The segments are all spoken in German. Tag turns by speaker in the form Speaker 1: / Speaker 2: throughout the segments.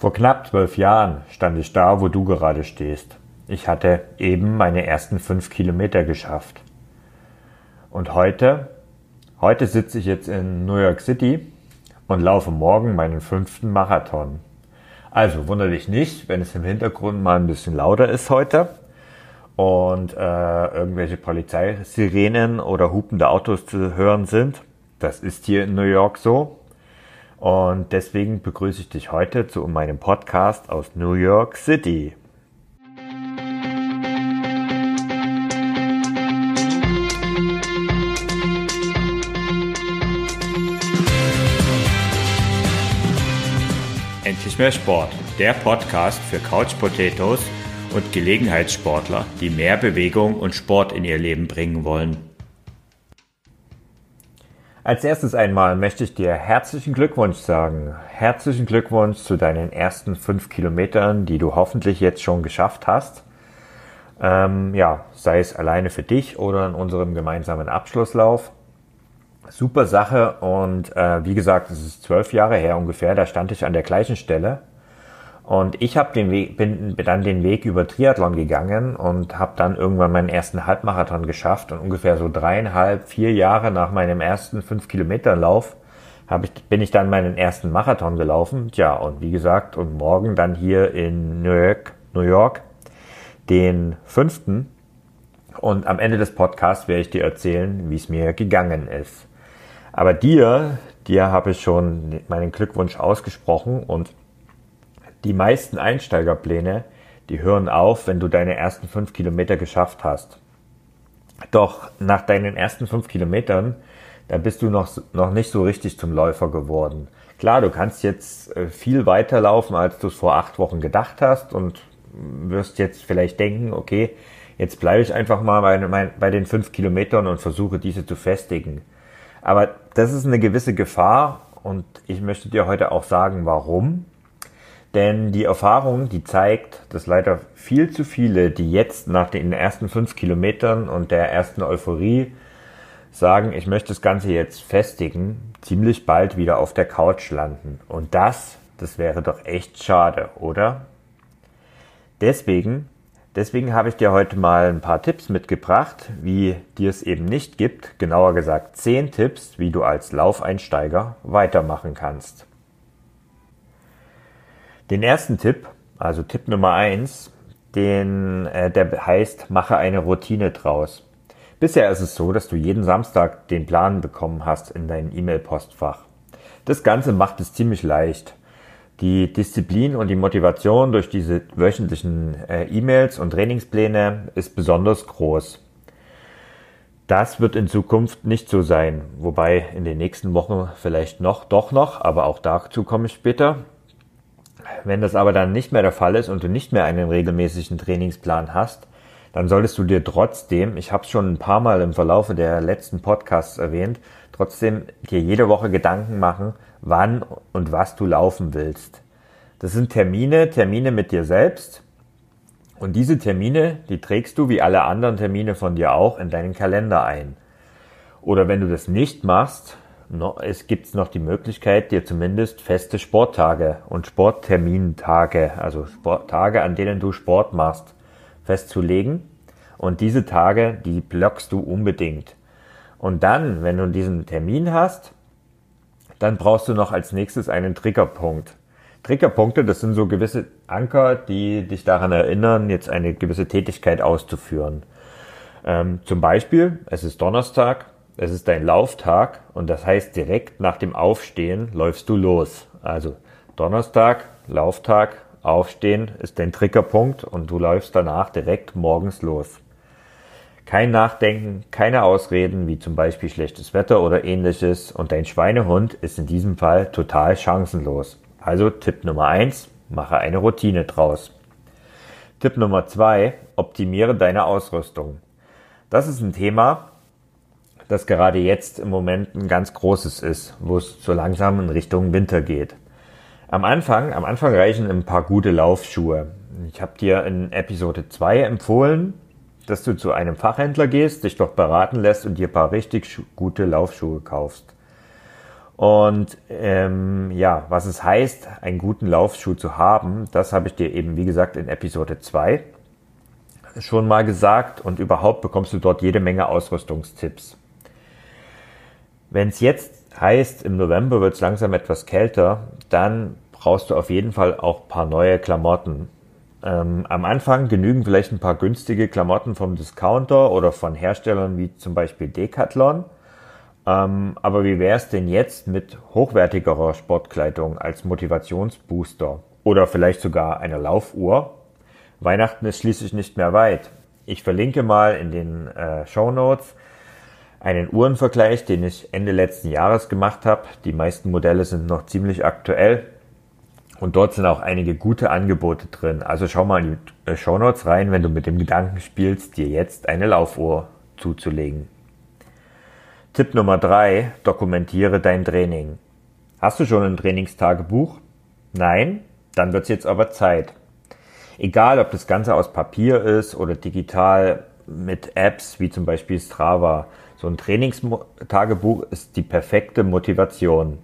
Speaker 1: Vor knapp zwölf Jahren stand ich da, wo du gerade stehst. Ich hatte eben meine ersten fünf Kilometer geschafft. Und heute, heute sitze ich jetzt in New York City und laufe morgen meinen fünften Marathon. Also wundere dich nicht, wenn es im Hintergrund mal ein bisschen lauter ist heute und äh, irgendwelche Polizeisirenen oder hupende Autos zu hören sind. Das ist hier in New York so. Und deswegen begrüße ich dich heute zu meinem Podcast aus New York City. Endlich mehr Sport, der Podcast für Couch Potatoes und Gelegenheitssportler, die mehr Bewegung und Sport in ihr Leben bringen wollen. Als erstes einmal möchte ich dir herzlichen Glückwunsch sagen. Herzlichen Glückwunsch zu deinen ersten fünf Kilometern, die du hoffentlich jetzt schon geschafft hast. Ähm, ja, sei es alleine für dich oder in unserem gemeinsamen Abschlusslauf. Super Sache und äh, wie gesagt, es ist zwölf Jahre her ungefähr, da stand ich an der gleichen Stelle und ich hab den Weg, bin, dann den Weg über Triathlon gegangen und habe dann irgendwann meinen ersten Halbmarathon geschafft. Und ungefähr so dreieinhalb, vier Jahre nach meinem ersten fünf Kilometer Lauf hab ich, bin ich dann meinen ersten Marathon gelaufen. Tja, und wie gesagt, und morgen dann hier in New York, New York den fünften. Und am Ende des Podcasts werde ich dir erzählen, wie es mir gegangen ist. Aber dir, dir habe ich schon meinen Glückwunsch ausgesprochen und die meisten Einsteigerpläne, die hören auf, wenn du deine ersten fünf Kilometer geschafft hast. Doch nach deinen ersten fünf Kilometern, da bist du noch, noch nicht so richtig zum Läufer geworden. Klar, du kannst jetzt äh, viel weiter laufen, als du es vor acht Wochen gedacht hast und wirst jetzt vielleicht denken, okay, jetzt bleibe ich einfach mal bei, bei den fünf Kilometern und versuche diese zu festigen. Aber das ist eine gewisse Gefahr und ich möchte dir heute auch sagen, warum. Denn die Erfahrung, die zeigt, dass leider viel zu viele, die jetzt nach den ersten fünf Kilometern und der ersten Euphorie sagen, ich möchte das Ganze jetzt festigen, ziemlich bald wieder auf der Couch landen. Und das, das wäre doch echt schade, oder? Deswegen, deswegen habe ich dir heute mal ein paar Tipps mitgebracht, wie dir es eben nicht gibt. Genauer gesagt zehn Tipps, wie du als Laufeinsteiger weitermachen kannst. Den ersten Tipp, also Tipp Nummer eins, den, äh, der heißt, mache eine Routine draus. Bisher ist es so, dass du jeden Samstag den Plan bekommen hast in dein E-Mail-Postfach. Das Ganze macht es ziemlich leicht. Die Disziplin und die Motivation durch diese wöchentlichen äh, E-Mails und Trainingspläne ist besonders groß. Das wird in Zukunft nicht so sein, wobei in den nächsten Wochen vielleicht noch, doch noch, aber auch dazu komme ich später. Wenn das aber dann nicht mehr der Fall ist und du nicht mehr einen regelmäßigen Trainingsplan hast, dann solltest du dir trotzdem, ich habe es schon ein paar Mal im Verlaufe der letzten Podcasts erwähnt, trotzdem dir jede Woche Gedanken machen, wann und was du laufen willst. Das sind Termine, Termine mit dir selbst. Und diese Termine, die trägst du wie alle anderen Termine von dir auch in deinen Kalender ein. Oder wenn du das nicht machst, es gibt noch die Möglichkeit, dir zumindest feste Sporttage und Sporttermintage, also Sporttage, an denen du Sport machst, festzulegen. Und diese Tage, die blockst du unbedingt. Und dann, wenn du diesen Termin hast, dann brauchst du noch als nächstes einen Triggerpunkt. Triggerpunkte, das sind so gewisse Anker, die dich daran erinnern, jetzt eine gewisse Tätigkeit auszuführen. Ähm, zum Beispiel, es ist Donnerstag, es ist dein Lauftag und das heißt, direkt nach dem Aufstehen läufst du los. Also Donnerstag, Lauftag, Aufstehen ist dein Triggerpunkt und du läufst danach direkt morgens los. Kein Nachdenken, keine Ausreden wie zum Beispiel schlechtes Wetter oder ähnliches und dein Schweinehund ist in diesem Fall total chancenlos. Also Tipp Nummer eins: mache eine Routine draus. Tipp Nummer zwei: optimiere deine Ausrüstung. Das ist ein Thema, das gerade jetzt im Moment ein ganz großes ist, wo es so langsam in Richtung Winter geht. Am Anfang, am Anfang reichen ein paar gute Laufschuhe. Ich habe dir in Episode 2 empfohlen, dass du zu einem Fachhändler gehst, dich dort beraten lässt und dir ein paar richtig gute Laufschuhe kaufst. Und ähm, ja, was es heißt, einen guten Laufschuh zu haben, das habe ich dir eben, wie gesagt, in Episode 2 schon mal gesagt und überhaupt bekommst du dort jede Menge Ausrüstungstipps. Wenn es jetzt heißt, im November wird es langsam etwas kälter, dann brauchst du auf jeden Fall auch paar neue Klamotten. Ähm, am Anfang genügen vielleicht ein paar günstige Klamotten vom Discounter oder von Herstellern wie zum Beispiel Decathlon. Ähm, aber wie wäre es denn jetzt mit hochwertigerer Sportkleidung als Motivationsbooster oder vielleicht sogar einer Laufuhr? Weihnachten ist schließlich nicht mehr weit. Ich verlinke mal in den äh, Show Notes einen Uhrenvergleich, den ich Ende letzten Jahres gemacht habe. Die meisten Modelle sind noch ziemlich aktuell und dort sind auch einige gute Angebote drin. Also schau mal in die äh, Show Notes rein, wenn du mit dem Gedanken spielst, dir jetzt eine Laufuhr zuzulegen. Tipp Nummer drei: Dokumentiere dein Training. Hast du schon ein Trainingstagebuch? Nein? Dann wird's jetzt aber Zeit. Egal, ob das Ganze aus Papier ist oder digital mit Apps wie zum Beispiel Strava. So ein Trainingstagebuch ist die perfekte Motivation.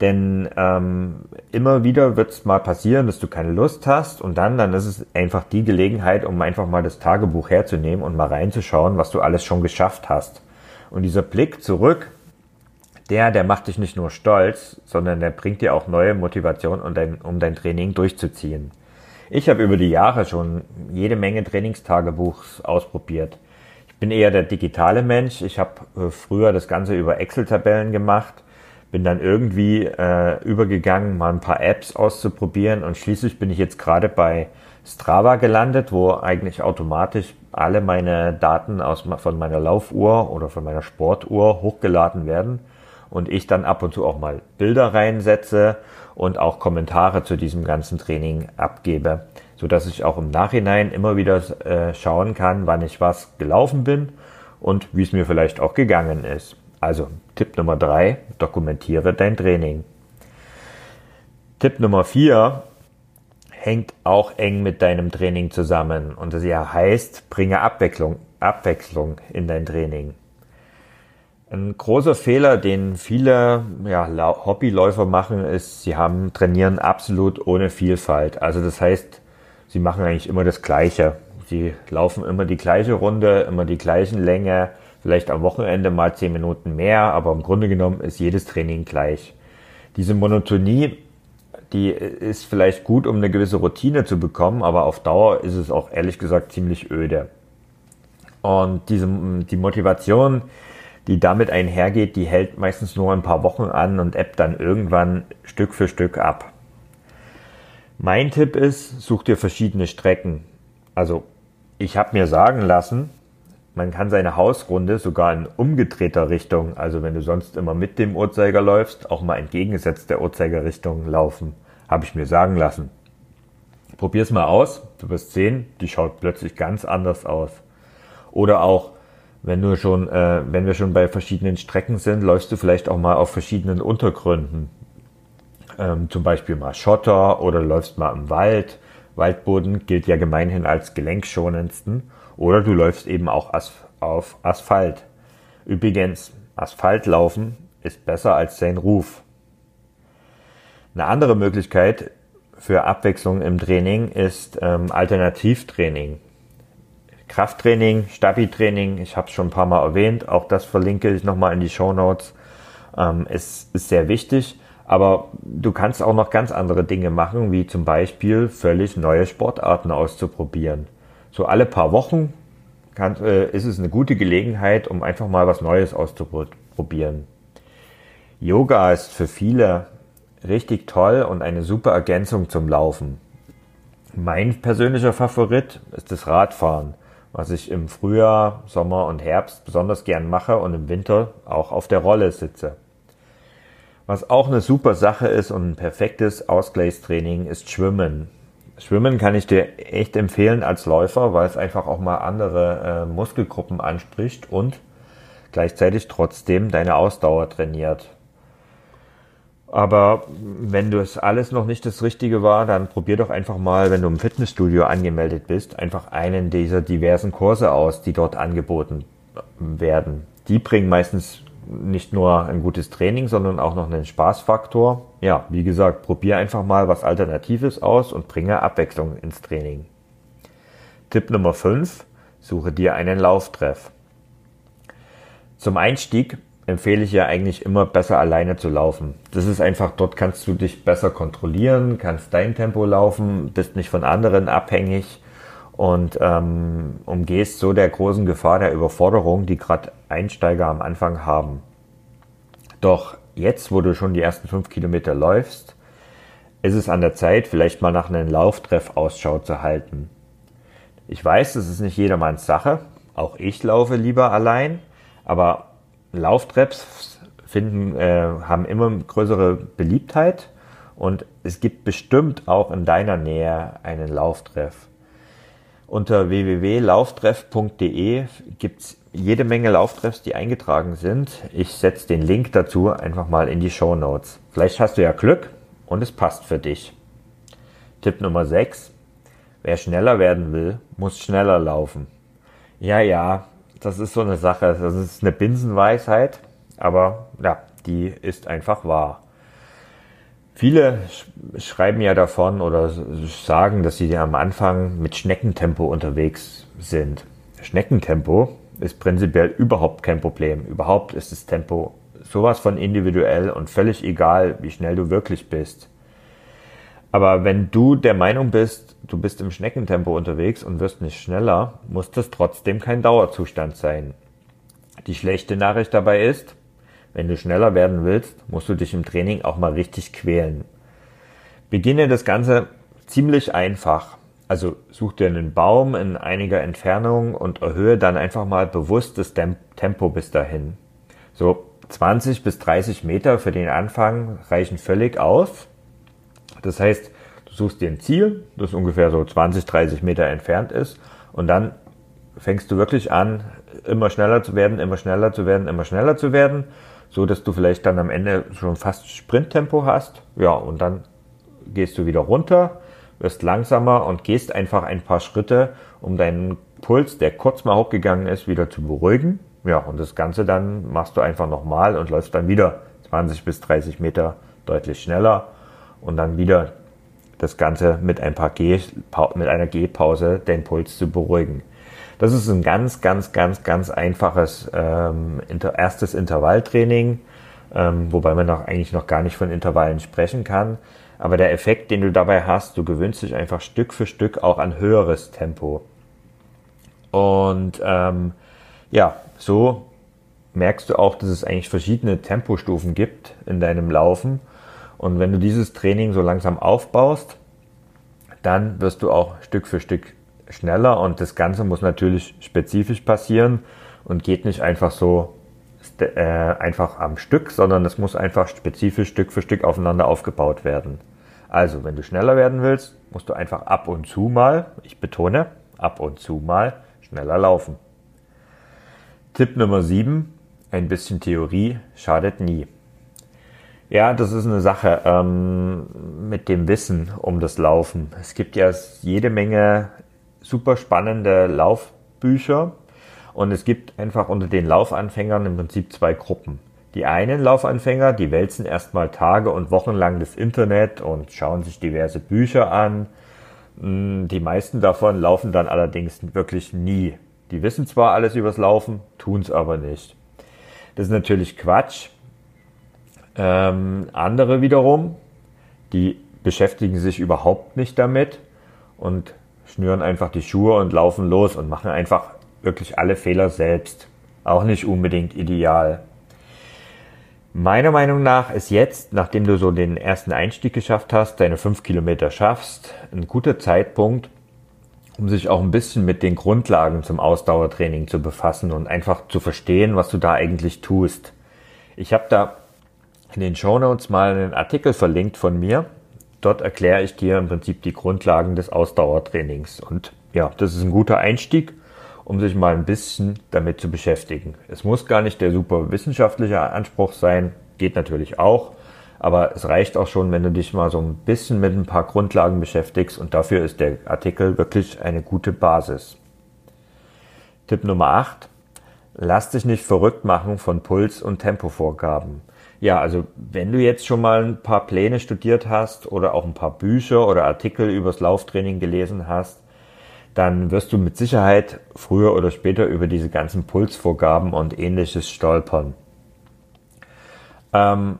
Speaker 1: Denn ähm, immer wieder wird es mal passieren, dass du keine Lust hast und dann, dann ist es einfach die Gelegenheit, um einfach mal das Tagebuch herzunehmen und mal reinzuschauen, was du alles schon geschafft hast. Und dieser Blick zurück, der, der macht dich nicht nur stolz, sondern der bringt dir auch neue Motivation, um dein, um dein Training durchzuziehen. Ich habe über die Jahre schon jede Menge Trainingstagebuchs ausprobiert. Bin eher der digitale Mensch. Ich habe äh, früher das Ganze über Excel-Tabellen gemacht, bin dann irgendwie äh, übergegangen, mal ein paar Apps auszuprobieren und schließlich bin ich jetzt gerade bei Strava gelandet, wo eigentlich automatisch alle meine Daten aus, von meiner Laufuhr oder von meiner Sportuhr hochgeladen werden und ich dann ab und zu auch mal Bilder reinsetze und auch Kommentare zu diesem ganzen Training abgebe, so dass ich auch im Nachhinein immer wieder äh, schauen kann, wann ich was gelaufen bin und wie es mir vielleicht auch gegangen ist. Also Tipp Nummer drei: dokumentiere dein Training. Tipp Nummer vier hängt auch eng mit deinem Training zusammen und das ja heißt, bringe Abwechslung, Abwechslung in dein Training. Ein großer Fehler, den viele ja, Hobbyläufer machen, ist, sie haben trainieren absolut ohne Vielfalt. Also das heißt, sie machen eigentlich immer das Gleiche. Sie laufen immer die gleiche Runde, immer die gleichen Länge, vielleicht am Wochenende mal zehn Minuten mehr, aber im Grunde genommen ist jedes Training gleich. Diese Monotonie, die ist vielleicht gut, um eine gewisse Routine zu bekommen, aber auf Dauer ist es auch ehrlich gesagt ziemlich öde. Und diese, die Motivation, die damit einhergeht, die hält meistens nur ein paar Wochen an und ebbt dann irgendwann Stück für Stück ab. Mein Tipp ist, such dir verschiedene Strecken. Also ich habe mir sagen lassen, man kann seine Hausrunde sogar in umgedrehter Richtung, also wenn du sonst immer mit dem Uhrzeiger läufst, auch mal entgegengesetzt der Uhrzeigerrichtung laufen. Habe ich mir sagen lassen. Probier's mal aus, du wirst sehen, die schaut plötzlich ganz anders aus. Oder auch wenn du schon, äh, wenn wir schon bei verschiedenen Strecken sind, läufst du vielleicht auch mal auf verschiedenen Untergründen. Ähm, zum Beispiel mal Schotter oder läufst mal im Wald. Waldboden gilt ja gemeinhin als gelenkschonendsten. Oder du läufst eben auch as auf Asphalt. Übrigens, Asphaltlaufen ist besser als sein Ruf. Eine andere Möglichkeit für Abwechslung im Training ist ähm, Alternativtraining. Krafttraining, Stabi-Training, ich habe es schon ein paar Mal erwähnt, auch das verlinke ich nochmal in die Show Notes. Ähm, es ist sehr wichtig, aber du kannst auch noch ganz andere Dinge machen, wie zum Beispiel völlig neue Sportarten auszuprobieren. So alle paar Wochen kann, äh, ist es eine gute Gelegenheit, um einfach mal was Neues auszuprobieren. Yoga ist für viele richtig toll und eine super Ergänzung zum Laufen. Mein persönlicher Favorit ist das Radfahren was ich im Frühjahr, Sommer und Herbst besonders gern mache und im Winter auch auf der Rolle sitze. Was auch eine super Sache ist und ein perfektes Ausgleichstraining ist Schwimmen. Schwimmen kann ich dir echt empfehlen als Läufer, weil es einfach auch mal andere äh, Muskelgruppen anspricht und gleichzeitig trotzdem deine Ausdauer trainiert. Aber wenn du es alles noch nicht das Richtige war, dann probier doch einfach mal, wenn du im Fitnessstudio angemeldet bist, einfach einen dieser diversen Kurse aus, die dort angeboten werden. Die bringen meistens nicht nur ein gutes Training, sondern auch noch einen Spaßfaktor. Ja, wie gesagt, probier einfach mal was Alternatives aus und bringe Abwechslung ins Training. Tipp Nummer 5. Suche dir einen Lauftreff. Zum Einstieg empfehle ich ja eigentlich immer besser alleine zu laufen. Das ist einfach, dort kannst du dich besser kontrollieren, kannst dein Tempo laufen, bist nicht von anderen abhängig und ähm, umgehst so der großen Gefahr der Überforderung, die gerade Einsteiger am Anfang haben. Doch jetzt, wo du schon die ersten fünf Kilometer läufst, ist es an der Zeit, vielleicht mal nach einem Lauftreff Ausschau zu halten. Ich weiß, das ist nicht jedermanns Sache. Auch ich laufe lieber allein, aber Lauftreffs finden, äh, haben immer größere Beliebtheit und es gibt bestimmt auch in deiner Nähe einen Lauftreff. Unter www.lauftreff.de gibt es jede Menge Lauftreffs, die eingetragen sind. Ich setze den Link dazu einfach mal in die Show Notes. Vielleicht hast du ja Glück und es passt für dich. Tipp Nummer 6. Wer schneller werden will, muss schneller laufen. Ja, ja, das ist so eine Sache. Das ist eine Binsenweisheit, aber ja, die ist einfach wahr. Viele schreiben ja davon oder sagen, dass sie am Anfang mit Schneckentempo unterwegs sind. Schneckentempo ist prinzipiell überhaupt kein Problem. Überhaupt ist das Tempo sowas von individuell und völlig egal, wie schnell du wirklich bist. Aber wenn du der Meinung bist, du bist im Schneckentempo unterwegs und wirst nicht schneller, muss das trotzdem kein Dauerzustand sein. Die schlechte Nachricht dabei ist, wenn du schneller werden willst, musst du dich im Training auch mal richtig quälen. Beginne das Ganze ziemlich einfach. Also such dir einen Baum in einiger Entfernung und erhöhe dann einfach mal bewusst das Tempo bis dahin. So 20 bis 30 Meter für den Anfang reichen völlig aus. Das heißt, du suchst dir ein Ziel, das ungefähr so 20, 30 Meter entfernt ist und dann fängst du wirklich an, immer schneller zu werden, immer schneller zu werden, immer schneller zu werden, so dass du vielleicht dann am Ende schon fast Sprinttempo hast. Ja, und dann gehst du wieder runter, wirst langsamer und gehst einfach ein paar Schritte, um deinen Puls, der kurz mal hochgegangen ist, wieder zu beruhigen. Ja, und das Ganze dann machst du einfach nochmal und läufst dann wieder 20 bis 30 Meter deutlich schneller und dann wieder das Ganze mit ein paar G, mit einer Gehpause den Puls zu beruhigen. Das ist ein ganz, ganz, ganz, ganz einfaches ähm, inter, erstes Intervalltraining, ähm, wobei man noch eigentlich noch gar nicht von Intervallen sprechen kann. Aber der Effekt, den du dabei hast, du gewöhnst dich einfach Stück für Stück auch an höheres Tempo. Und ähm, ja, so merkst du auch, dass es eigentlich verschiedene Tempostufen gibt in deinem Laufen und wenn du dieses Training so langsam aufbaust, dann wirst du auch Stück für Stück schneller und das Ganze muss natürlich spezifisch passieren und geht nicht einfach so äh, einfach am Stück, sondern es muss einfach spezifisch Stück für Stück aufeinander aufgebaut werden. Also, wenn du schneller werden willst, musst du einfach ab und zu mal, ich betone, ab und zu mal schneller laufen. Tipp Nummer 7, ein bisschen Theorie schadet nie. Ja, das ist eine Sache ähm, mit dem Wissen um das Laufen. Es gibt ja jede Menge super spannende Laufbücher und es gibt einfach unter den Laufanfängern im Prinzip zwei Gruppen. Die einen Laufanfänger, die wälzen erstmal Tage und Wochen lang das Internet und schauen sich diverse Bücher an. Hm, die meisten davon laufen dann allerdings wirklich nie. Die wissen zwar alles übers Laufen, tun es aber nicht. Das ist natürlich Quatsch. Ähm, andere wiederum, die beschäftigen sich überhaupt nicht damit und schnüren einfach die Schuhe und laufen los und machen einfach wirklich alle Fehler selbst. Auch nicht unbedingt ideal. Meiner Meinung nach ist jetzt, nachdem du so den ersten Einstieg geschafft hast, deine fünf Kilometer schaffst, ein guter Zeitpunkt, um sich auch ein bisschen mit den Grundlagen zum Ausdauertraining zu befassen und einfach zu verstehen, was du da eigentlich tust. Ich habe da in den Show Notes mal einen Artikel verlinkt von mir. Dort erkläre ich dir im Prinzip die Grundlagen des Ausdauertrainings. Und ja, das ist ein guter Einstieg, um sich mal ein bisschen damit zu beschäftigen. Es muss gar nicht der super wissenschaftliche Anspruch sein, geht natürlich auch. Aber es reicht auch schon, wenn du dich mal so ein bisschen mit ein paar Grundlagen beschäftigst und dafür ist der Artikel wirklich eine gute Basis. Tipp Nummer 8. lass dich nicht verrückt machen von Puls- und Tempovorgaben. Ja, also wenn du jetzt schon mal ein paar Pläne studiert hast oder auch ein paar Bücher oder Artikel übers Lauftraining gelesen hast, dann wirst du mit Sicherheit früher oder später über diese ganzen Pulsvorgaben und ähnliches stolpern. Ähm,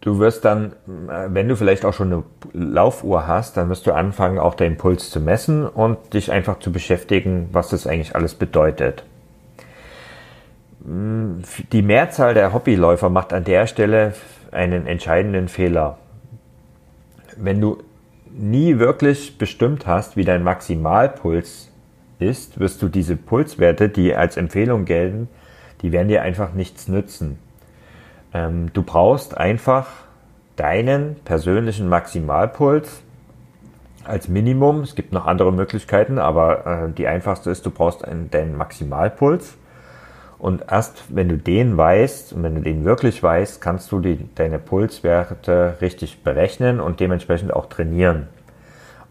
Speaker 1: du wirst dann, äh, wenn du vielleicht auch schon eine Laufuhr hast, dann wirst du anfangen, auch deinen Puls zu messen und dich einfach zu beschäftigen, was das eigentlich alles bedeutet. Mm, die Mehrzahl der Hobbyläufer macht an der Stelle einen entscheidenden Fehler. Wenn du nie wirklich bestimmt hast, wie dein Maximalpuls ist, wirst du diese Pulswerte, die als Empfehlung gelten, die werden dir einfach nichts nützen. Ähm, du brauchst einfach deinen persönlichen Maximalpuls als Minimum. Es gibt noch andere Möglichkeiten, aber äh, die einfachste ist, du brauchst einen, deinen Maximalpuls. Und erst wenn du den weißt und wenn du den wirklich weißt, kannst du die, deine Pulswerte richtig berechnen und dementsprechend auch trainieren.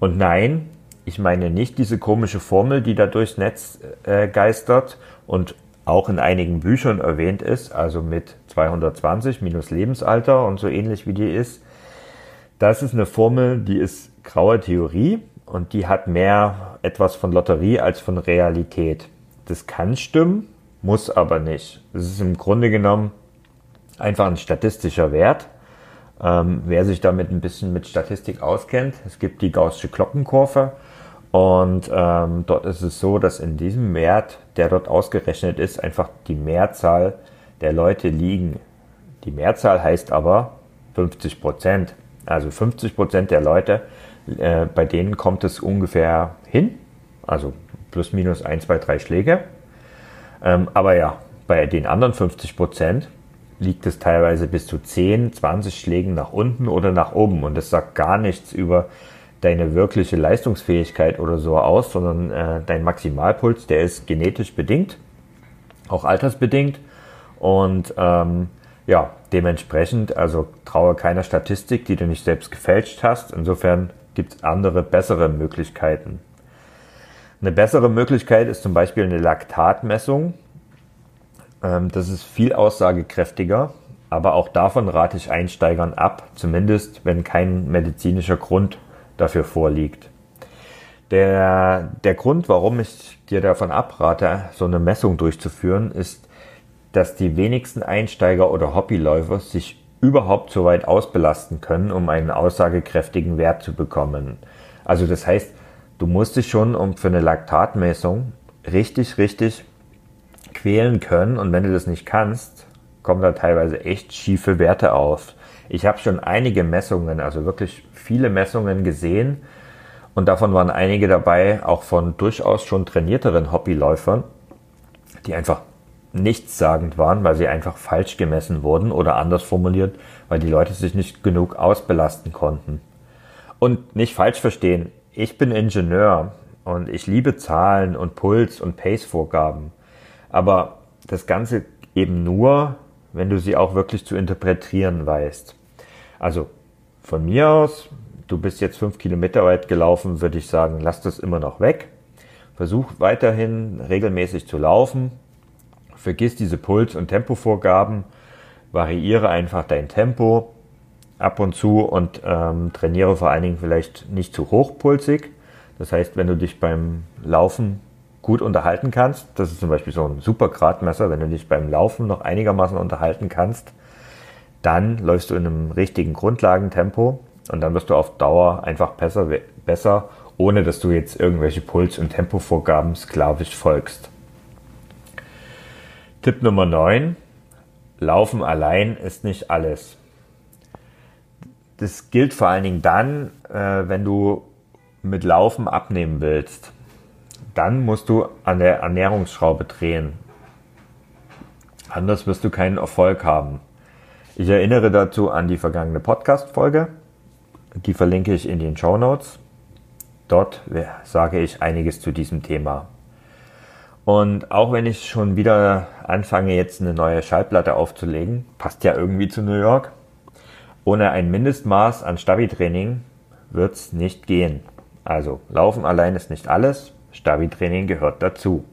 Speaker 1: Und nein, ich meine nicht diese komische Formel, die da durchs Netz äh, geistert und auch in einigen Büchern erwähnt ist, also mit 220 minus Lebensalter und so ähnlich wie die ist. Das ist eine Formel, die ist graue Theorie und die hat mehr etwas von Lotterie als von Realität. Das kann stimmen, muss aber nicht. Es ist im Grunde genommen einfach ein statistischer Wert. Ähm, wer sich damit ein bisschen mit Statistik auskennt, es gibt die Gaußsche Glockenkurve und ähm, dort ist es so, dass in diesem Wert, der dort ausgerechnet ist, einfach die Mehrzahl der Leute liegen. Die Mehrzahl heißt aber 50 Prozent. Also 50 Prozent der Leute, äh, bei denen kommt es ungefähr hin. Also plus minus 1, 2, 3 Schläge. Ähm, aber ja, bei den anderen 50 Prozent liegt es teilweise bis zu 10, 20 Schlägen nach unten oder nach oben. Und das sagt gar nichts über deine wirkliche Leistungsfähigkeit oder so aus, sondern äh, dein Maximalpuls, der ist genetisch bedingt, auch altersbedingt. Und ähm, ja, dementsprechend, also traue keiner Statistik, die du nicht selbst gefälscht hast. Insofern gibt es andere, bessere Möglichkeiten. Eine bessere Möglichkeit ist zum Beispiel eine Laktatmessung. Ähm, das ist viel aussagekräftiger, aber auch davon rate ich Einsteigern ab, zumindest wenn kein medizinischer Grund dafür vorliegt. Der, der Grund, warum ich dir davon abrate, so eine Messung durchzuführen, ist, dass die wenigsten Einsteiger oder Hobbyläufer sich überhaupt so weit ausbelasten können, um einen aussagekräftigen Wert zu bekommen. Also das heißt, du musst dich schon um für eine Laktatmessung richtig, richtig quälen können. Und wenn du das nicht kannst, kommen da teilweise echt schiefe Werte auf. Ich habe schon einige Messungen, also wirklich viele Messungen gesehen. Und davon waren einige dabei, auch von durchaus schon trainierteren Hobbyläufern, die einfach nichtssagend waren, weil sie einfach falsch gemessen wurden oder anders formuliert, weil die Leute sich nicht genug ausbelasten konnten. Und nicht falsch verstehen, ich bin Ingenieur und ich liebe Zahlen und Puls und Pace-Vorgaben. Aber das Ganze eben nur, wenn du sie auch wirklich zu interpretieren weißt. Also von mir aus, du bist jetzt fünf Kilometer weit gelaufen, würde ich sagen, lass das immer noch weg. Versuch weiterhin regelmäßig zu laufen. Vergiss diese Puls- und Tempovorgaben. Variiere einfach dein Tempo ab und zu und ähm, trainiere vor allen Dingen vielleicht nicht zu hochpulsig. Das heißt, wenn du dich beim Laufen gut unterhalten kannst, das ist zum Beispiel so ein super Gradmesser, wenn du dich beim Laufen noch einigermaßen unterhalten kannst, dann läufst du in einem richtigen Grundlagentempo und dann wirst du auf Dauer einfach besser, besser ohne dass du jetzt irgendwelche Puls- und Tempovorgaben sklavisch folgst. Tipp Nummer 9. Laufen allein ist nicht alles. Das gilt vor allen Dingen dann, äh, wenn du mit Laufen abnehmen willst. Dann musst du an der Ernährungsschraube drehen. Anders wirst du keinen Erfolg haben. Ich erinnere dazu an die vergangene Podcast-Folge. Die verlinke ich in den Show Notes. Dort sage ich einiges zu diesem Thema. Und auch wenn ich schon wieder anfange, jetzt eine neue Schallplatte aufzulegen, passt ja irgendwie zu New York, ohne ein Mindestmaß an Stabi-Training wird's nicht gehen. Also Laufen allein ist nicht alles, Stabi-Training gehört dazu.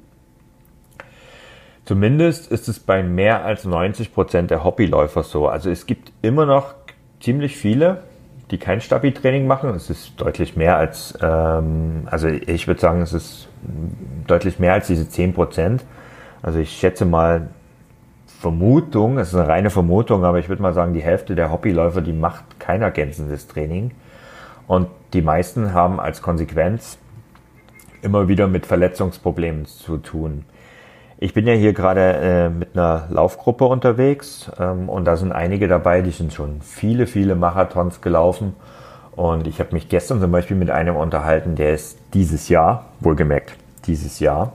Speaker 1: Zumindest ist es bei mehr als 90 Prozent der Hobbyläufer so. Also es gibt immer noch ziemlich viele, die kein Stabi-Training machen. Es ist deutlich mehr als, ähm, also ich würde sagen, es ist deutlich mehr als diese 10 Prozent. Also ich schätze mal, Vermutung, es ist eine reine Vermutung, aber ich würde mal sagen, die Hälfte der Hobbyläufer, die macht kein ergänzendes Training. Und die meisten haben als Konsequenz immer wieder mit Verletzungsproblemen zu tun. Ich bin ja hier gerade äh, mit einer Laufgruppe unterwegs ähm, und da sind einige dabei, die sind schon viele, viele Marathons gelaufen. Und ich habe mich gestern zum Beispiel mit einem unterhalten, der ist dieses Jahr, wohlgemerkt, dieses Jahr,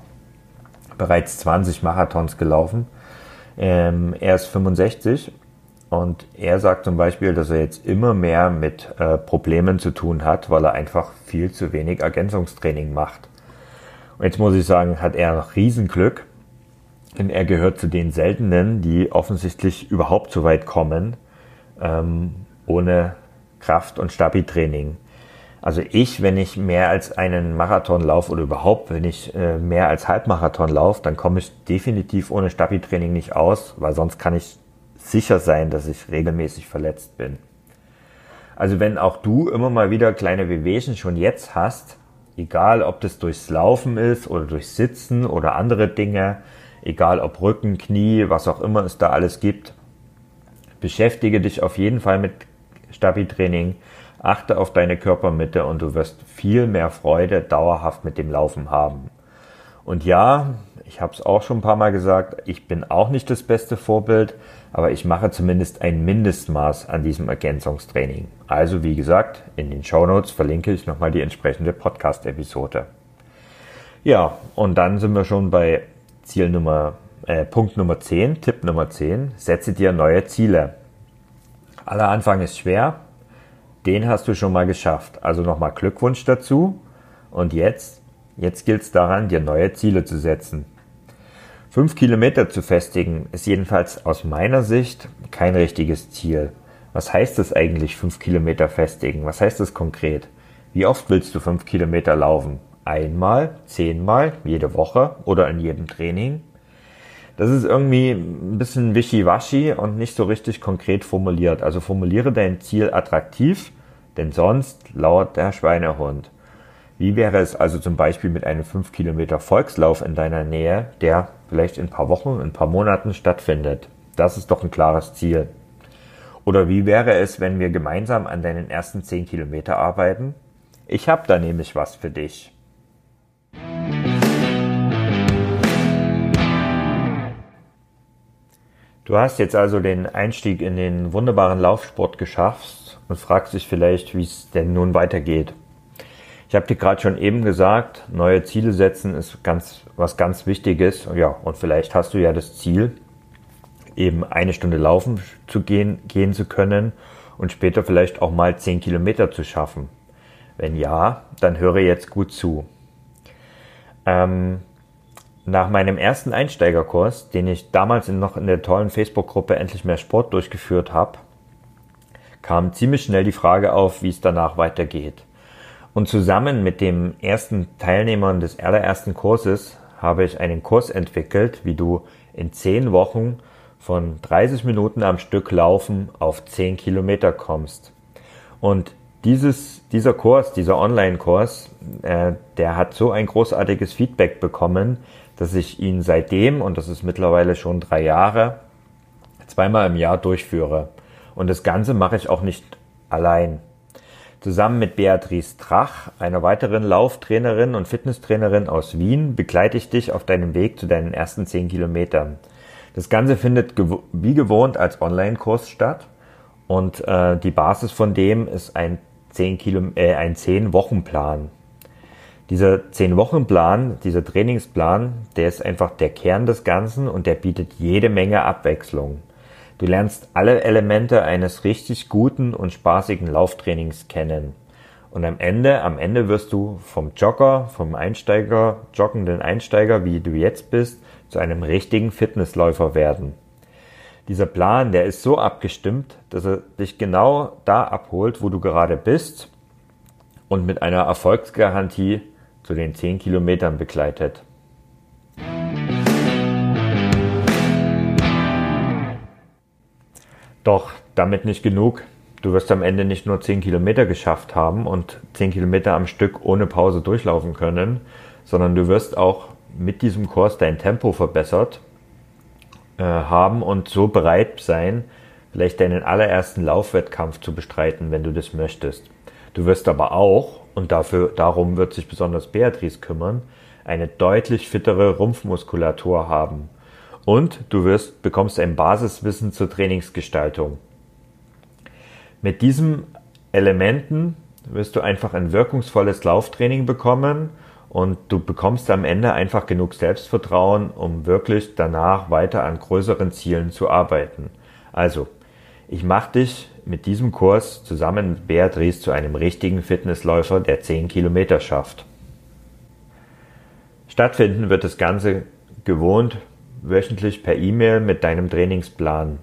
Speaker 1: bereits 20 Marathons gelaufen. Ähm, er ist 65 und er sagt zum Beispiel, dass er jetzt immer mehr mit äh, Problemen zu tun hat, weil er einfach viel zu wenig Ergänzungstraining macht. Und jetzt muss ich sagen, hat er noch Riesenglück, denn er gehört zu den Seltenen, die offensichtlich überhaupt so weit kommen, ähm, ohne Kraft- und Stabi-Training. Also ich, wenn ich mehr als einen Marathon laufe oder überhaupt, wenn ich äh, mehr als Halbmarathon laufe, dann komme ich definitiv ohne Stabi-Training nicht aus, weil sonst kann ich sicher sein, dass ich regelmäßig verletzt bin. Also wenn auch du immer mal wieder kleine Wehwehchen schon jetzt hast, egal ob das durchs Laufen ist oder durchs Sitzen oder andere Dinge, egal ob Rücken, Knie, was auch immer es da alles gibt. Beschäftige dich auf jeden Fall mit Stabi-Training, achte auf deine Körpermitte und du wirst viel mehr Freude dauerhaft mit dem Laufen haben. Und ja, ich habe es auch schon ein paar Mal gesagt, ich bin auch nicht das beste Vorbild, aber ich mache zumindest ein Mindestmaß an diesem Ergänzungstraining. Also wie gesagt, in den Show Notes verlinke ich nochmal die entsprechende Podcast-Episode. Ja, und dann sind wir schon bei Ziel Nummer, äh, Punkt Nummer 10, Tipp Nummer 10, setze dir neue Ziele. Aller Anfang ist schwer, den hast du schon mal geschafft. Also nochmal Glückwunsch dazu. Und jetzt, jetzt gilt es daran, dir neue Ziele zu setzen. Fünf Kilometer zu festigen ist jedenfalls aus meiner Sicht kein richtiges Ziel. Was heißt es eigentlich, fünf Kilometer festigen? Was heißt es konkret? Wie oft willst du fünf Kilometer laufen? einmal, zehnmal, jede Woche oder in jedem Training. Das ist irgendwie ein bisschen wischiwaschi und nicht so richtig konkret formuliert. Also formuliere dein Ziel attraktiv, denn sonst lauert der Schweinehund. Wie wäre es also zum Beispiel mit einem 5 Kilometer Volkslauf in deiner Nähe, der vielleicht in ein paar Wochen, in ein paar Monaten stattfindet? Das ist doch ein klares Ziel. Oder wie wäre es, wenn wir gemeinsam an deinen ersten 10 Kilometer arbeiten? Ich habe da nämlich was für dich. Du hast jetzt also den Einstieg in den wunderbaren Laufsport geschafft und fragst dich vielleicht, wie es denn nun weitergeht. Ich habe dir gerade schon eben gesagt, neue Ziele setzen ist ganz was ganz Wichtiges. Ja, und vielleicht hast du ja das Ziel, eben eine Stunde laufen zu gehen, gehen zu können und später vielleicht auch mal zehn Kilometer zu schaffen. Wenn ja, dann höre jetzt gut zu. Ähm, nach meinem ersten Einsteigerkurs, den ich damals noch in der tollen Facebook-Gruppe Endlich mehr Sport durchgeführt habe, kam ziemlich schnell die Frage auf, wie es danach weitergeht. Und zusammen mit dem ersten Teilnehmern des allerersten Kurses habe ich einen Kurs entwickelt, wie du in zehn Wochen von 30 Minuten am Stück Laufen auf 10 Kilometer kommst. Und dieses, dieser Kurs, dieser Online-Kurs, äh, der hat so ein großartiges Feedback bekommen, dass ich ihn seitdem, und das ist mittlerweile schon drei Jahre, zweimal im Jahr durchführe. Und das Ganze mache ich auch nicht allein. Zusammen mit Beatrice Trach, einer weiteren Lauftrainerin und Fitnesstrainerin aus Wien, begleite ich dich auf deinem Weg zu deinen ersten zehn Kilometern. Das Ganze findet wie gewohnt als Online-Kurs statt und äh, die Basis von dem ist ein 10 Kilo, äh, ein 10 Wochenplan. Dieser 10-Wochen-Plan, dieser Trainingsplan, der ist einfach der Kern des Ganzen und der bietet jede Menge Abwechslung. Du lernst alle Elemente eines richtig guten und spaßigen Lauftrainings kennen. Und am Ende, am Ende wirst du vom Jogger, vom Einsteiger, joggenden Einsteiger, wie du jetzt bist, zu einem richtigen Fitnessläufer werden. Dieser Plan, der ist so abgestimmt, dass er dich genau da abholt, wo du gerade bist und mit einer Erfolgsgarantie zu den 10 Kilometern begleitet. Doch damit nicht genug. Du wirst am Ende nicht nur 10 Kilometer geschafft haben und 10 Kilometer am Stück ohne Pause durchlaufen können, sondern du wirst auch mit diesem Kurs dein Tempo verbessert äh, haben und so bereit sein, vielleicht deinen allerersten Laufwettkampf zu bestreiten, wenn du das möchtest. Du wirst aber auch, und dafür, darum wird sich besonders Beatrice kümmern, eine deutlich fittere Rumpfmuskulatur haben. Und du wirst, bekommst ein Basiswissen zur Trainingsgestaltung. Mit diesen Elementen wirst du einfach ein wirkungsvolles Lauftraining bekommen und du bekommst am Ende einfach genug Selbstvertrauen, um wirklich danach weiter an größeren Zielen zu arbeiten. Also, ich mache dich mit diesem Kurs zusammen mit Beatrice zu einem richtigen Fitnessläufer, der 10 Kilometer schafft. Stattfinden wird das Ganze gewohnt wöchentlich per E-Mail mit deinem Trainingsplan.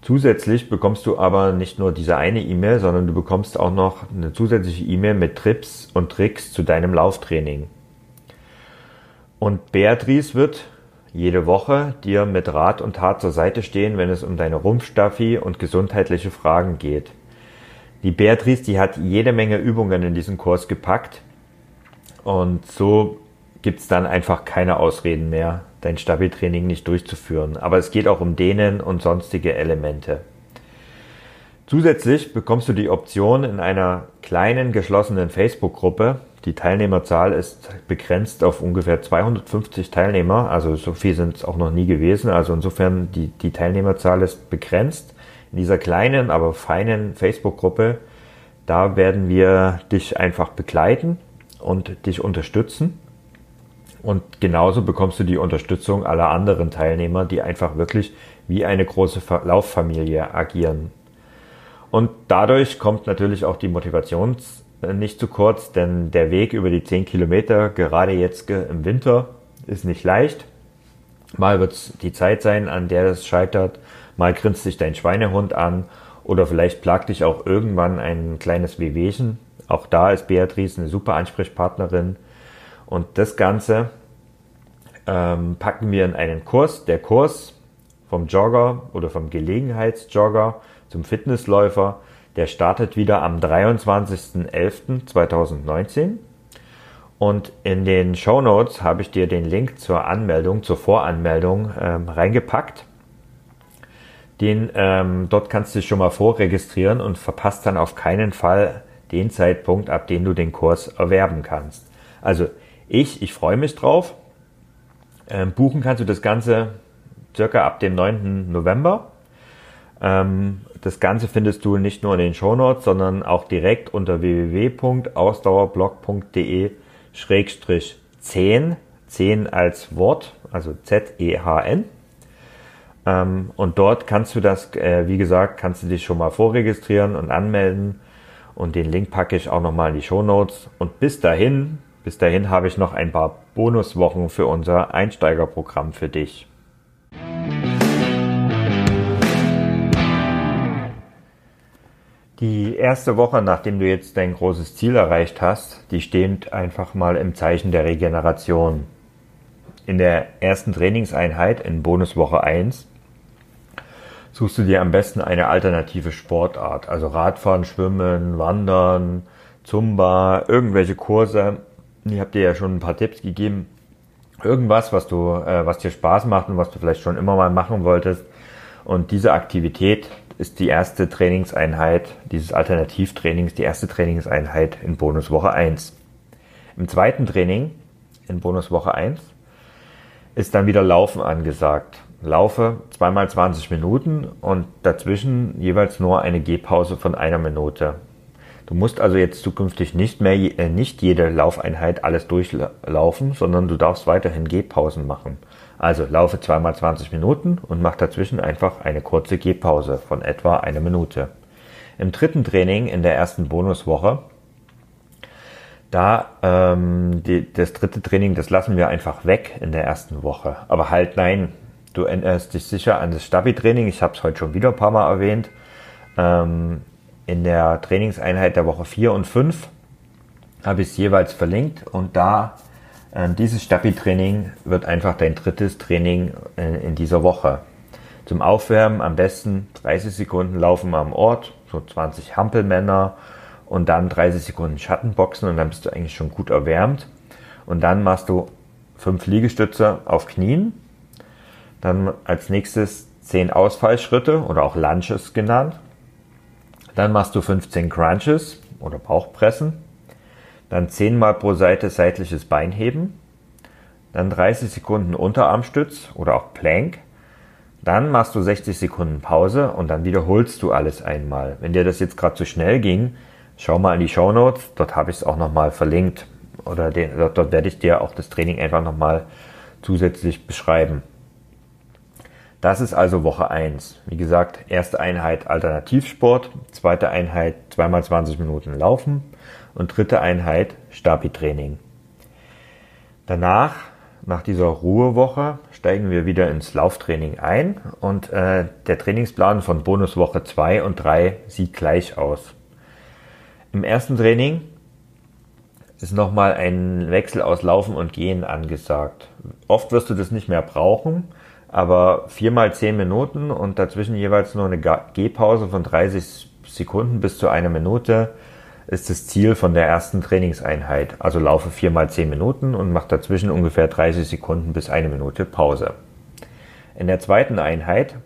Speaker 1: Zusätzlich bekommst du aber nicht nur diese eine E-Mail, sondern du bekommst auch noch eine zusätzliche E-Mail mit Trips und Tricks zu deinem Lauftraining. Und Beatrice wird jede Woche dir mit Rat und Tat zur Seite stehen, wenn es um deine Rumpfstaffi und gesundheitliche Fragen geht. Die Beatrice, die hat jede Menge Übungen in diesen Kurs gepackt und so gibt's dann einfach keine Ausreden mehr, dein Stabi-Training nicht durchzuführen. Aber es geht auch um Dehnen und sonstige Elemente. Zusätzlich bekommst du die Option in einer kleinen geschlossenen Facebook-Gruppe die Teilnehmerzahl ist begrenzt auf ungefähr 250 Teilnehmer, also so viel sind es auch noch nie gewesen. Also insofern die, die Teilnehmerzahl ist begrenzt. In dieser kleinen, aber feinen Facebook-Gruppe, da werden wir dich einfach begleiten und dich unterstützen. Und genauso bekommst du die Unterstützung aller anderen Teilnehmer, die einfach wirklich wie eine große Lauffamilie agieren. Und dadurch kommt natürlich auch die Motivations- nicht zu kurz, denn der Weg über die 10 Kilometer, gerade jetzt im Winter, ist nicht leicht. Mal wird es die Zeit sein, an der es scheitert, mal grinst sich dein Schweinehund an oder vielleicht plagt dich auch irgendwann ein kleines Wehwehchen. Auch da ist Beatrice eine super Ansprechpartnerin. Und das Ganze ähm, packen wir in einen Kurs. Der Kurs vom Jogger oder vom Gelegenheitsjogger zum Fitnessläufer der startet wieder am 23.11.2019. Und in den Show Notes habe ich dir den Link zur Anmeldung, zur Voranmeldung ähm, reingepackt. Den, ähm, dort kannst du dich schon mal vorregistrieren und verpasst dann auf keinen Fall den Zeitpunkt, ab dem du den Kurs erwerben kannst. Also ich, ich freue mich drauf. Ähm, buchen kannst du das Ganze circa ab dem 9. November. Ähm, das Ganze findest du nicht nur in den Shownotes, sondern auch direkt unter www.ausdauerblog.de Schrägstrich 10, 10 als Wort, also Z-E-H-N. Ähm, und dort kannst du das, äh, wie gesagt, kannst du dich schon mal vorregistrieren und anmelden. Und den Link packe ich auch nochmal in die Shownotes. Und bis dahin, bis dahin habe ich noch ein paar Bonuswochen für unser Einsteigerprogramm für dich. Die erste Woche, nachdem du jetzt dein großes Ziel erreicht hast, die steht einfach mal im Zeichen der Regeneration. In der ersten Trainingseinheit in Bonuswoche 1 suchst du dir am besten eine alternative Sportart, also Radfahren, Schwimmen, Wandern, Zumba, irgendwelche Kurse. Ich habe dir ja schon ein paar Tipps gegeben. Irgendwas, was du, äh, was dir Spaß macht und was du vielleicht schon immer mal machen wolltest. Und diese Aktivität ist die erste Trainingseinheit dieses Alternativtrainings, die erste Trainingseinheit in Bonuswoche 1. Im zweiten Training in Bonuswoche 1 ist dann wieder Laufen angesagt. Laufe zweimal 20 Minuten und dazwischen jeweils nur eine Gehpause von einer Minute. Du musst also jetzt zukünftig nicht mehr, äh, nicht jede Laufeinheit alles durchlaufen, sondern du darfst weiterhin Gehpausen machen. Also laufe zweimal 20 Minuten und mach dazwischen einfach eine kurze Gehpause von etwa einer Minute. Im dritten Training in der ersten Bonuswoche, da ähm, die, das dritte Training, das lassen wir einfach weg in der ersten Woche. Aber halt nein, du erinnerst dich sicher an das Stabi-Training. Ich habe es heute schon wieder ein paar Mal erwähnt. Ähm, in der Trainingseinheit der Woche 4 und 5 habe ich es jeweils verlinkt und da dieses Stabi-Training wird einfach dein drittes Training in dieser Woche. Zum Aufwärmen am besten 30 Sekunden laufen am Ort, so 20 Hampelmänner und dann 30 Sekunden Schattenboxen und dann bist du eigentlich schon gut erwärmt. Und dann machst du fünf Liegestütze auf Knien. Dann als nächstes 10 Ausfallschritte oder auch Lunches genannt. Dann machst du 15 Crunches oder Bauchpressen. Dann 10 mal pro Seite seitliches Beinheben. Dann 30 Sekunden Unterarmstütz oder auch Plank. Dann machst du 60 Sekunden Pause und dann wiederholst du alles einmal. Wenn dir das jetzt gerade zu schnell ging, schau mal in die Show Notes. Dort habe ich es auch nochmal verlinkt. Oder den, dort, dort werde ich dir auch das Training einfach nochmal zusätzlich beschreiben. Das ist also Woche 1. Wie gesagt, erste Einheit Alternativsport, zweite Einheit zweimal 20 Minuten Laufen und dritte Einheit Stabi-Training. Danach, nach dieser Ruhewoche, steigen wir wieder ins Lauftraining ein und äh, der Trainingsplan von Bonuswoche 2 und 3 sieht gleich aus. Im ersten Training ist nochmal ein Wechsel aus Laufen und Gehen angesagt. Oft wirst du das nicht mehr brauchen, aber viermal zehn Minuten und dazwischen jeweils nur eine Gehpause von 30 Sekunden bis zu einer Minute ist das Ziel von der ersten Trainingseinheit. Also laufe viermal zehn Minuten und mach dazwischen ungefähr 30 Sekunden bis eine Minute Pause. In der zweiten Einheit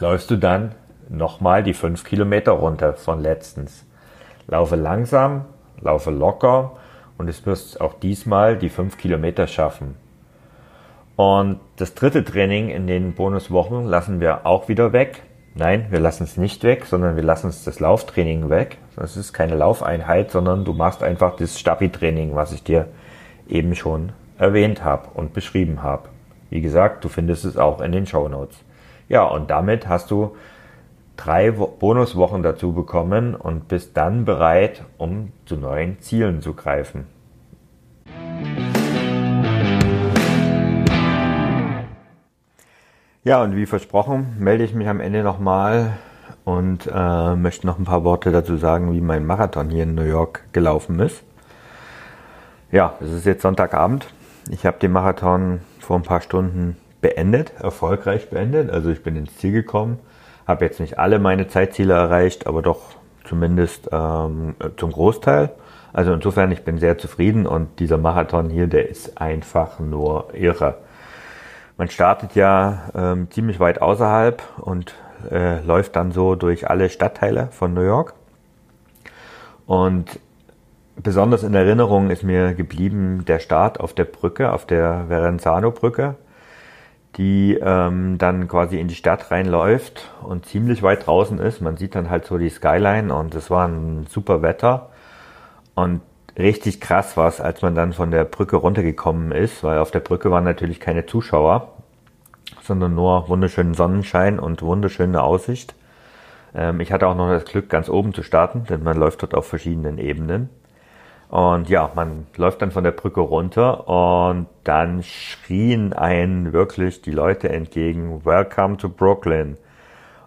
Speaker 1: läufst du dann nochmal die fünf Kilometer runter von letztens. Laufe langsam, laufe locker und es wirst auch diesmal die fünf Kilometer schaffen. Und das dritte Training in den Bonuswochen lassen wir auch wieder weg. Nein, wir lassen es nicht weg, sondern wir lassen es das Lauftraining weg. Das ist keine Laufeinheit, sondern du machst einfach das Stabi-Training, was ich dir eben schon erwähnt habe und beschrieben habe. Wie gesagt, du findest es auch in den Show Notes. Ja, und damit hast du drei Bonuswochen dazu bekommen und bist dann bereit, um zu neuen Zielen zu greifen. Ja, und wie versprochen, melde ich mich am Ende nochmal und äh, möchte noch ein paar Worte dazu sagen, wie mein Marathon hier in New York gelaufen ist. Ja, es ist jetzt Sonntagabend. Ich habe den Marathon vor ein paar Stunden beendet, erfolgreich beendet. Also ich bin ins Ziel gekommen, habe jetzt nicht alle meine Zeitziele erreicht, aber doch zumindest ähm, zum Großteil. Also insofern, ich bin sehr zufrieden und dieser Marathon hier, der ist einfach nur irre. Man startet ja ähm, ziemlich weit außerhalb und äh, läuft dann so durch alle Stadtteile von New York. Und besonders in Erinnerung ist mir geblieben der Start auf der Brücke, auf der Verenzano-Brücke, die ähm, dann quasi in die Stadt reinläuft und ziemlich weit draußen ist. Man sieht dann halt so die Skyline und es war ein super Wetter. Und richtig krass war es, als man dann von der Brücke runtergekommen ist, weil auf der Brücke waren natürlich keine Zuschauer, sondern nur wunderschönen Sonnenschein und wunderschöne Aussicht. Ähm, ich hatte auch noch das Glück, ganz oben zu starten, denn man läuft dort auf verschiedenen Ebenen. Und ja, man läuft dann von der Brücke runter und dann schrien einen wirklich die Leute entgegen, Welcome to Brooklyn.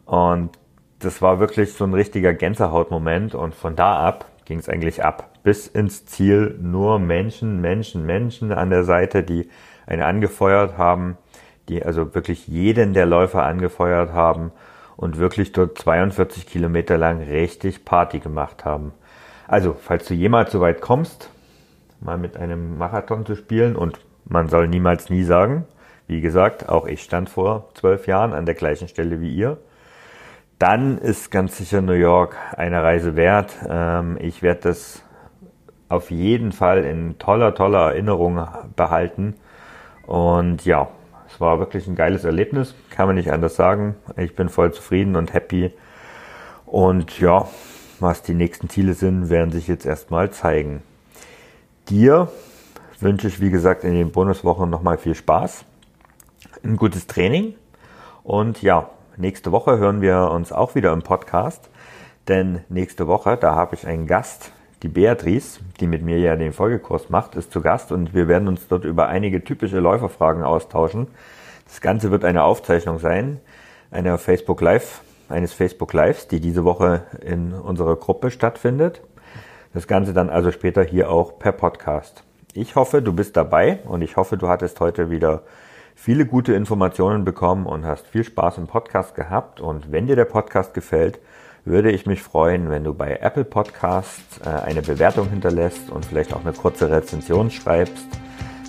Speaker 1: Und das war wirklich so ein richtiger Gänsehautmoment und von da ab ging es eigentlich ab bis ins Ziel nur Menschen, Menschen, Menschen an der Seite, die eine angefeuert haben, die also wirklich jeden der Läufer angefeuert haben und wirklich dort 42 Kilometer lang richtig Party gemacht haben. Also, falls du jemals so weit kommst, mal mit einem Marathon zu spielen und man soll niemals nie sagen, wie gesagt, auch ich stand vor zwölf Jahren an der gleichen Stelle wie ihr, dann ist ganz sicher New York eine Reise wert. Ähm, ich werde das auf jeden Fall in toller, toller Erinnerung behalten. Und ja, war wirklich ein geiles Erlebnis, kann man nicht anders sagen. Ich bin voll zufrieden und happy. Und ja, was die nächsten Ziele sind, werden sich jetzt erstmal zeigen. Dir wünsche ich, wie gesagt, in den Bonuswochen nochmal viel Spaß, ein gutes Training. Und ja, nächste Woche hören wir uns auch wieder im Podcast. Denn nächste Woche, da habe ich einen Gast, die Beatrice, die mit mir ja den Folgekurs macht, ist zu Gast und wir werden uns dort über einige typische Läuferfragen austauschen. Das Ganze wird eine Aufzeichnung sein, einer Facebook Live, eines Facebook Lives, die diese Woche in unserer Gruppe stattfindet. Das Ganze dann also später hier auch per Podcast. Ich hoffe, du bist dabei und ich hoffe, du hattest heute wieder viele gute Informationen bekommen und hast viel Spaß im Podcast gehabt. Und wenn dir der Podcast gefällt, würde ich mich freuen, wenn du bei Apple Podcasts äh, eine Bewertung hinterlässt und vielleicht auch eine kurze Rezension schreibst.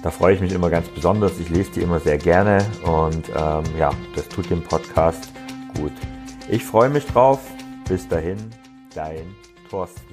Speaker 1: Da freue ich mich immer ganz besonders. Ich lese die immer sehr gerne und ähm, ja, das tut dem Podcast gut. Ich freue mich drauf. Bis dahin, dein Thorsten.